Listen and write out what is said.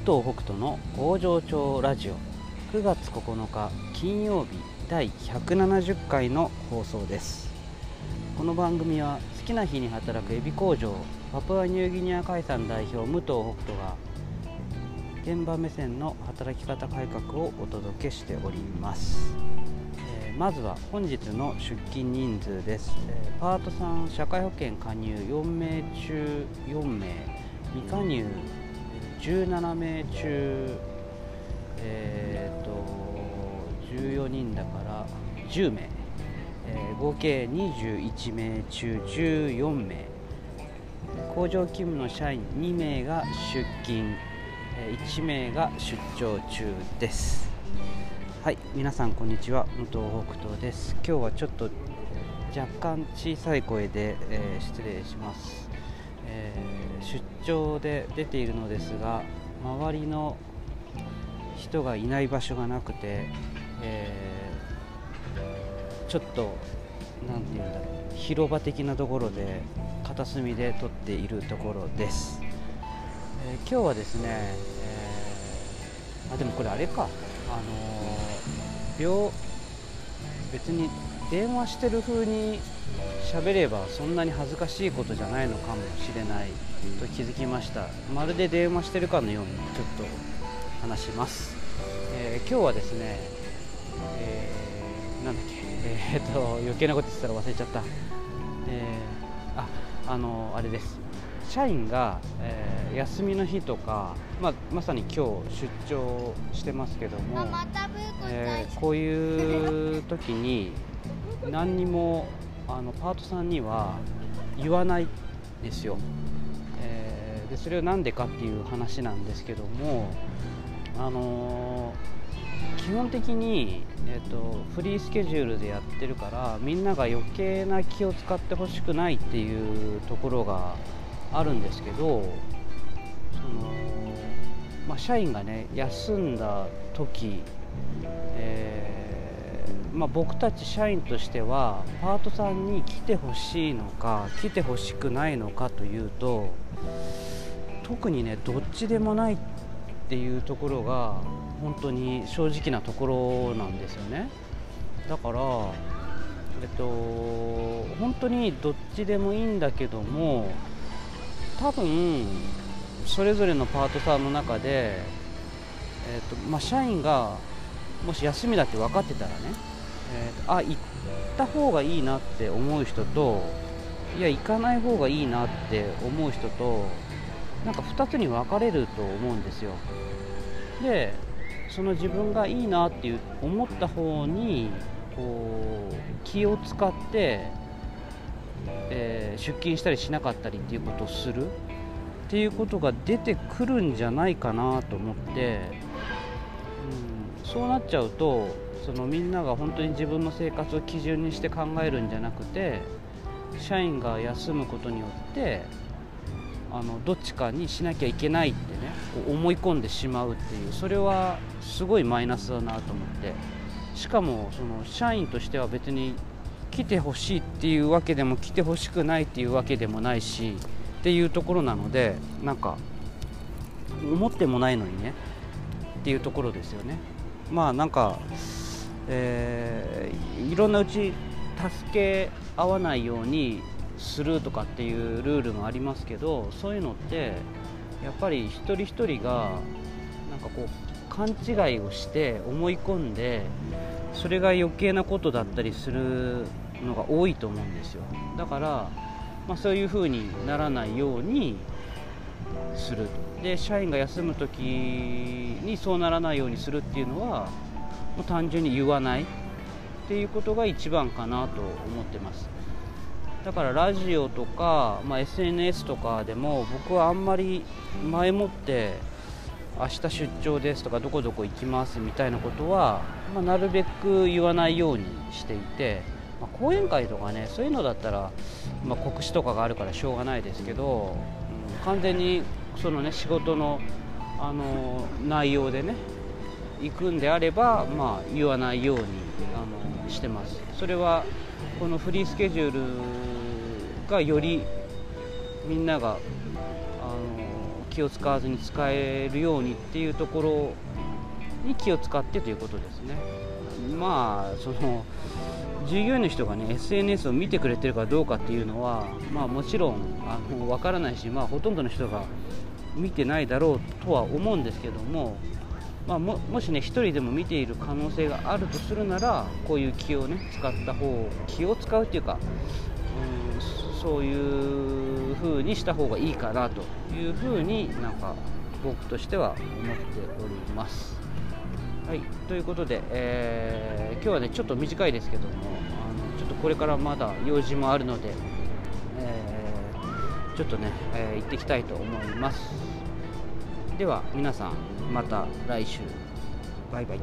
藤北斗の工場長ラジオ。9月9日金曜日第170回の放送です。この番組は好きな日に働くエビ工場パプアニューギニア海産代表武藤北斗が現場目線の働き方改革をお届けしております、えーまずは本日の出勤人数です、えーパート3社会保険加入4名中4名未加入17名中えー、と14人だから10名、えー合計21名中14名工場勤務の社員2名が出勤。1名が出張中です。はい皆さんこんにちは。武藤北斗です。今日はちょっと若干小さい声で、えー失礼します、えー出張で出ているのですが周りの人がいない場所がなくて、えーちょっとなんていうんだろう広場的なところで片隅で撮っているところです、えー今日はですね、えーあでもこれあれか。あのー病別に電話してる風に喋ればそんなに恥ずかしいことじゃないのかもしれないと気づきました。まるで電話してるかのようにちょっと話します、えー今日はですね、えーなんだっけえーっと余計なこと言ってたら忘れちゃった、えーああのあれです。社員が、えー休みの日とか、まあ、まさに今日出張してますけども、えーこういう時に何にもあのパートさんには言わないんですよ、えーでそれは何でかっていう話なんですけどもあのー基本的に、えー、とフリースケジュールでやってるからみんなが余計な気を使ってほしくないっていうところがあるんですけどその、まあ、社員がね休んだ時、えーまあ、僕たち社員としてはパートさんに来てほしいのか来てほしくないのかというと特にねどっちでもないっていうところが本当に正直なところなんですよね。だからえっと本当にどっちでもいいんだけども多分それぞれのパートさんの中で、えっとまあ、社員がもし休みだって分かってたらね、えーとあ行った方がいいなって思う人といや行かない方がいいなって思う人となんか2つに分かれると思うんですよ。でその自分がいいなって思った方にこう気を使って、えー出勤したりしなかったりっていうことをするっていうことが出てくるんじゃないかなと思って、そうなっちゃうとそのみんなが本当に自分の生活を基準にして考えるんじゃなくて社員が休むことによってあのどっちかにしなきゃいけないってね思い込んでしまうっていうそれはすごいマイナスだなと思って。しかもその社員としては別に来てほしいっていうわけでも来てほしくないっていうわけでもないしっていうところなのでなんか思ってもないのにねっていうところですよね。まあなんか、えーいろんなうち助け合わないようにするとかっていうルールもありますけどそういうのってやっぱり一人一人がなんかこう勘違いをして思い込んでそれが余計なことだったりするのが多いと思うんですよ。だから、まあ、そういう風にならないようにする。で社員が休む時にそうならないようにするっていうのはもう単純に言わない。っていうことが一番かなと思ってます。だからラジオとか、まあ、SNS とかでも僕はあんまり前もって明日出張ですとかどこどこ行きますみたいなことは、まあ、なるべく言わないようにしていて、まあ講演会とかねそういうのだったら、まあ、告知とかがあるからしょうがないですけど、うん完全にそのね仕事のあの内容でね行くんであれば、まあ、言わないようにあのしてますそれはこのフリースケジュールがよりみんながあの気を使わずに使えるようにっていうところに気を使ってということですね。まあその従業員の人がね SNS を見てくれてるかどうかっていうのは、まあ、もちろんあの分からないし、まあ、ほとんどの人が見てないだろうとは思うんですけども、まあ、ももしね1人でも見ている可能性があるとするならこういう気をね使った方気を使うっていうかうんそういう風にした方がいいかなという風になんか僕としては思っております。はい、ということで、えー、今日はねちょっと短いですけどもあのちょっとこれからまだ用事もあるので、えー、ちょっとね、えー、行ってきたいと思います。では皆さんまた来週。バイバイ。